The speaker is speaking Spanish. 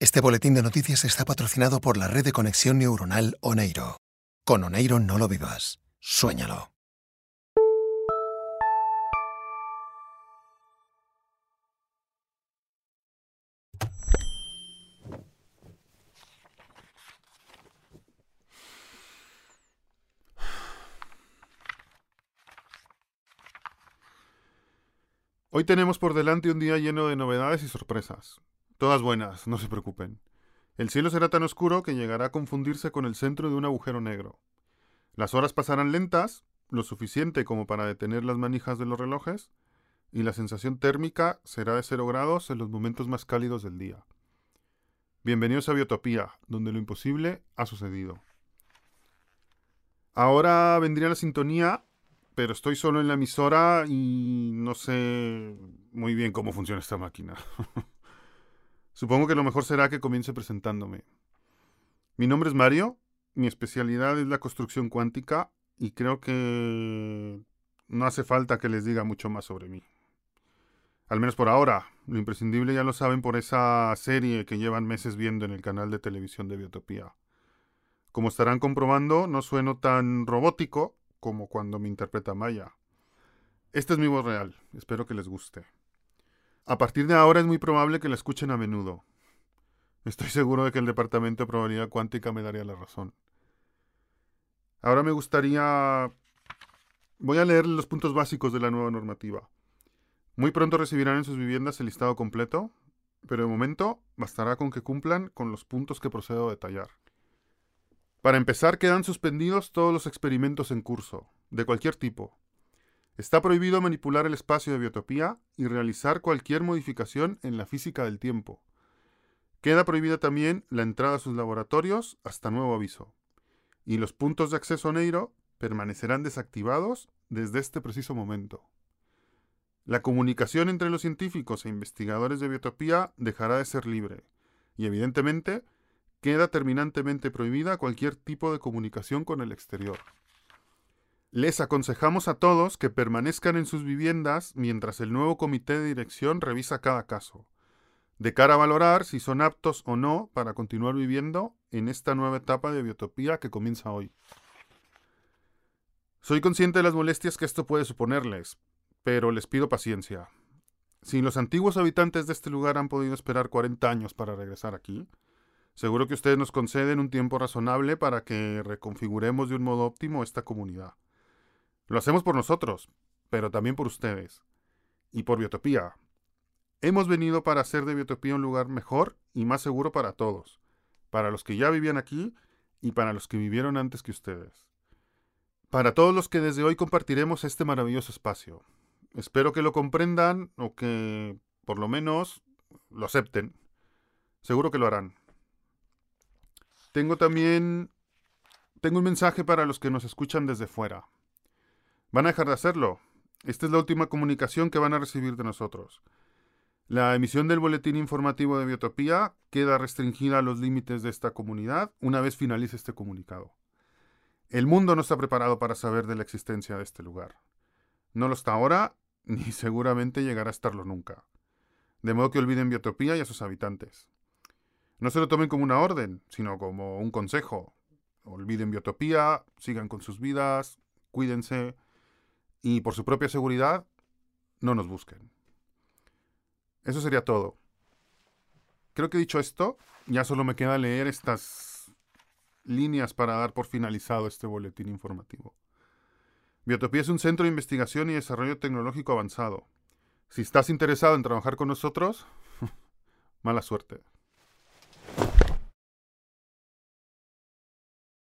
Este boletín de noticias está patrocinado por la red de conexión neuronal Oneiro. Con Oneiro no lo vivas, suéñalo. Hoy tenemos por delante un día lleno de novedades y sorpresas. Todas buenas, no se preocupen. El cielo será tan oscuro que llegará a confundirse con el centro de un agujero negro. Las horas pasarán lentas, lo suficiente como para detener las manijas de los relojes, y la sensación térmica será de cero grados en los momentos más cálidos del día. Bienvenidos a Biotopía, donde lo imposible ha sucedido. Ahora vendría la sintonía pero estoy solo en la emisora y no sé muy bien cómo funciona esta máquina. Supongo que lo mejor será que comience presentándome. Mi nombre es Mario, mi especialidad es la construcción cuántica y creo que no hace falta que les diga mucho más sobre mí. Al menos por ahora, lo imprescindible ya lo saben por esa serie que llevan meses viendo en el canal de televisión de Biotopía. Como estarán comprobando, no sueno tan robótico, como cuando me interpreta Maya. Esta es mi voz real, espero que les guste. A partir de ahora es muy probable que la escuchen a menudo. Estoy seguro de que el Departamento de Probabilidad Cuántica me daría la razón. Ahora me gustaría... Voy a leer los puntos básicos de la nueva normativa. Muy pronto recibirán en sus viviendas el listado completo, pero de momento bastará con que cumplan con los puntos que procedo a detallar. Para empezar, quedan suspendidos todos los experimentos en curso, de cualquier tipo. Está prohibido manipular el espacio de biotopía y realizar cualquier modificación en la física del tiempo. Queda prohibida también la entrada a sus laboratorios hasta nuevo aviso. Y los puntos de acceso Neiro permanecerán desactivados desde este preciso momento. La comunicación entre los científicos e investigadores de biotopía dejará de ser libre, y evidentemente queda terminantemente prohibida cualquier tipo de comunicación con el exterior. Les aconsejamos a todos que permanezcan en sus viviendas mientras el nuevo comité de dirección revisa cada caso, de cara a valorar si son aptos o no para continuar viviendo en esta nueva etapa de biotopía que comienza hoy. Soy consciente de las molestias que esto puede suponerles, pero les pido paciencia. Si los antiguos habitantes de este lugar han podido esperar 40 años para regresar aquí, Seguro que ustedes nos conceden un tiempo razonable para que reconfiguremos de un modo óptimo esta comunidad. Lo hacemos por nosotros, pero también por ustedes. Y por Biotopía. Hemos venido para hacer de Biotopía un lugar mejor y más seguro para todos, para los que ya vivían aquí y para los que vivieron antes que ustedes. Para todos los que desde hoy compartiremos este maravilloso espacio. Espero que lo comprendan o que, por lo menos, lo acepten. Seguro que lo harán. Tengo también... Tengo un mensaje para los que nos escuchan desde fuera. Van a dejar de hacerlo. Esta es la última comunicación que van a recibir de nosotros. La emisión del boletín informativo de Biotopía queda restringida a los límites de esta comunidad una vez finalice este comunicado. El mundo no está preparado para saber de la existencia de este lugar. No lo está ahora, ni seguramente llegará a estarlo nunca. De modo que olviden Biotopía y a sus habitantes. No se lo tomen como una orden, sino como un consejo. Olviden biotopía, sigan con sus vidas, cuídense y por su propia seguridad, no nos busquen. Eso sería todo. Creo que dicho esto, ya solo me queda leer estas líneas para dar por finalizado este boletín informativo. Biotopía es un centro de investigación y desarrollo tecnológico avanzado. Si estás interesado en trabajar con nosotros, mala suerte.